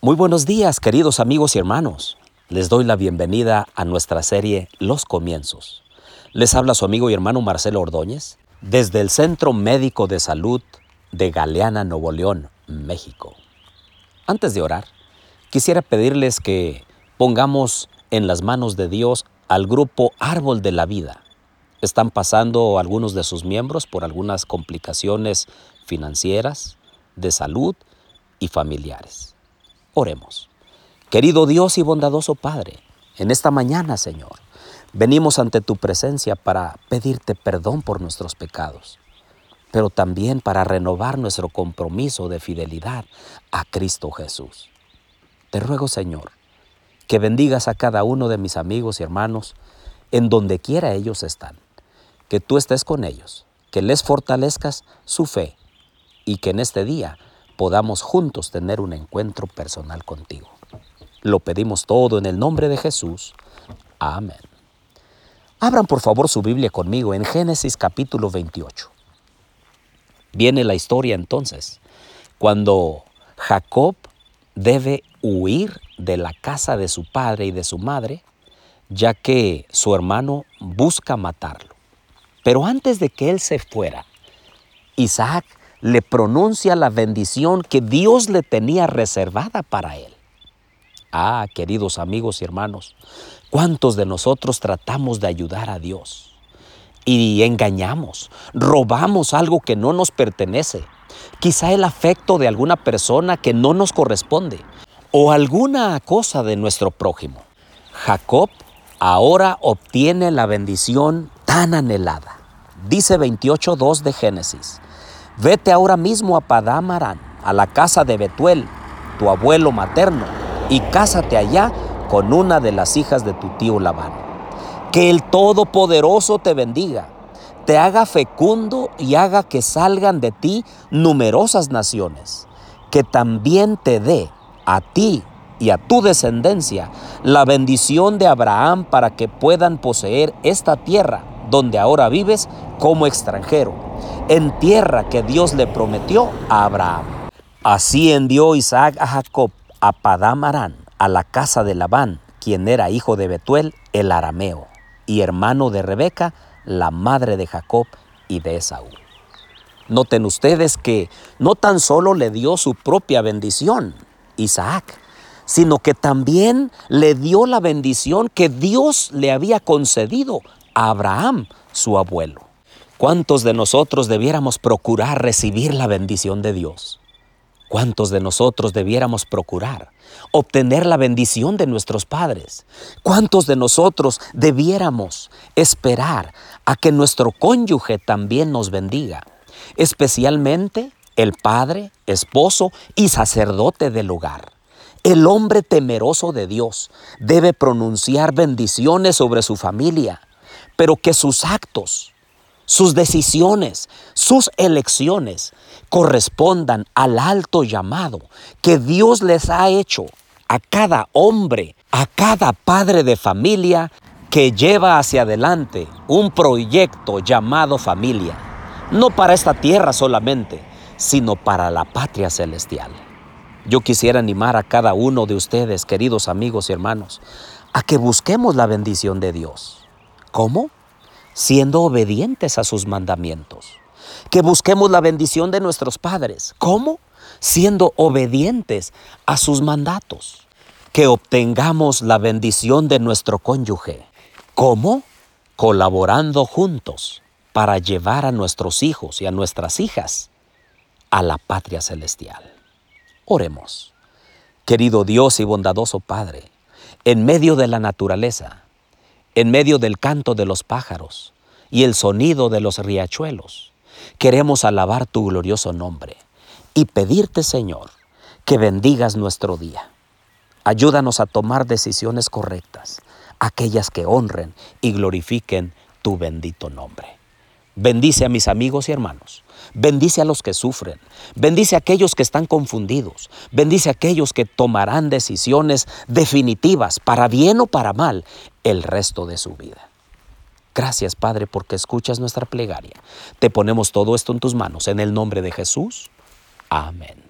Muy buenos días, queridos amigos y hermanos. Les doy la bienvenida a nuestra serie Los Comienzos. Les habla su amigo y hermano Marcelo Ordóñez desde el Centro Médico de Salud de Galeana, Nuevo León, México. Antes de orar, quisiera pedirles que pongamos en las manos de Dios al grupo Árbol de la Vida. Están pasando algunos de sus miembros por algunas complicaciones financieras, de salud y familiares. Oremos. Querido Dios y bondadoso Padre, en esta mañana, Señor, venimos ante tu presencia para pedirte perdón por nuestros pecados, pero también para renovar nuestro compromiso de fidelidad a Cristo Jesús. Te ruego, Señor, que bendigas a cada uno de mis amigos y hermanos en donde quiera ellos están, que tú estés con ellos, que les fortalezcas su fe y que en este día podamos juntos tener un encuentro personal contigo. Lo pedimos todo en el nombre de Jesús. Amén. Abran por favor su Biblia conmigo en Génesis capítulo 28. Viene la historia entonces, cuando Jacob debe huir de la casa de su padre y de su madre, ya que su hermano busca matarlo. Pero antes de que él se fuera, Isaac le pronuncia la bendición que Dios le tenía reservada para él. Ah, queridos amigos y hermanos, ¿cuántos de nosotros tratamos de ayudar a Dios? Y engañamos, robamos algo que no nos pertenece, quizá el afecto de alguna persona que no nos corresponde o alguna cosa de nuestro prójimo. Jacob ahora obtiene la bendición tan anhelada. Dice 28.2 de Génesis. Vete ahora mismo a Padam a la casa de Betuel, tu abuelo materno, y cásate allá con una de las hijas de tu tío Labán. Que el Todopoderoso te bendiga, te haga fecundo y haga que salgan de ti numerosas naciones, que también te dé a ti y a tu descendencia la bendición de Abraham para que puedan poseer esta tierra donde ahora vives como extranjero, en tierra que Dios le prometió a Abraham. Así envió Isaac a Jacob a Padam a la casa de Labán, quien era hijo de Betuel el arameo, y hermano de Rebeca, la madre de Jacob y de Esaú. Noten ustedes que no tan solo le dio su propia bendición, Isaac, sino que también le dio la bendición que Dios le había concedido Abraham, su abuelo. ¿Cuántos de nosotros debiéramos procurar recibir la bendición de Dios? ¿Cuántos de nosotros debiéramos procurar obtener la bendición de nuestros padres? ¿Cuántos de nosotros debiéramos esperar a que nuestro cónyuge también nos bendiga? Especialmente el padre, esposo y sacerdote del hogar. El hombre temeroso de Dios debe pronunciar bendiciones sobre su familia pero que sus actos, sus decisiones, sus elecciones correspondan al alto llamado que Dios les ha hecho a cada hombre, a cada padre de familia que lleva hacia adelante un proyecto llamado familia, no para esta tierra solamente, sino para la patria celestial. Yo quisiera animar a cada uno de ustedes, queridos amigos y hermanos, a que busquemos la bendición de Dios. ¿Cómo? Siendo obedientes a sus mandamientos. Que busquemos la bendición de nuestros padres. ¿Cómo? Siendo obedientes a sus mandatos. Que obtengamos la bendición de nuestro cónyuge. ¿Cómo? Colaborando juntos para llevar a nuestros hijos y a nuestras hijas a la patria celestial. Oremos. Querido Dios y bondadoso Padre, en medio de la naturaleza, en medio del canto de los pájaros y el sonido de los riachuelos. Queremos alabar tu glorioso nombre y pedirte, Señor, que bendigas nuestro día. Ayúdanos a tomar decisiones correctas, aquellas que honren y glorifiquen tu bendito nombre. Bendice a mis amigos y hermanos. Bendice a los que sufren. Bendice a aquellos que están confundidos. Bendice a aquellos que tomarán decisiones definitivas, para bien o para mal, el resto de su vida. Gracias, Padre, porque escuchas nuestra plegaria. Te ponemos todo esto en tus manos. En el nombre de Jesús. Amén.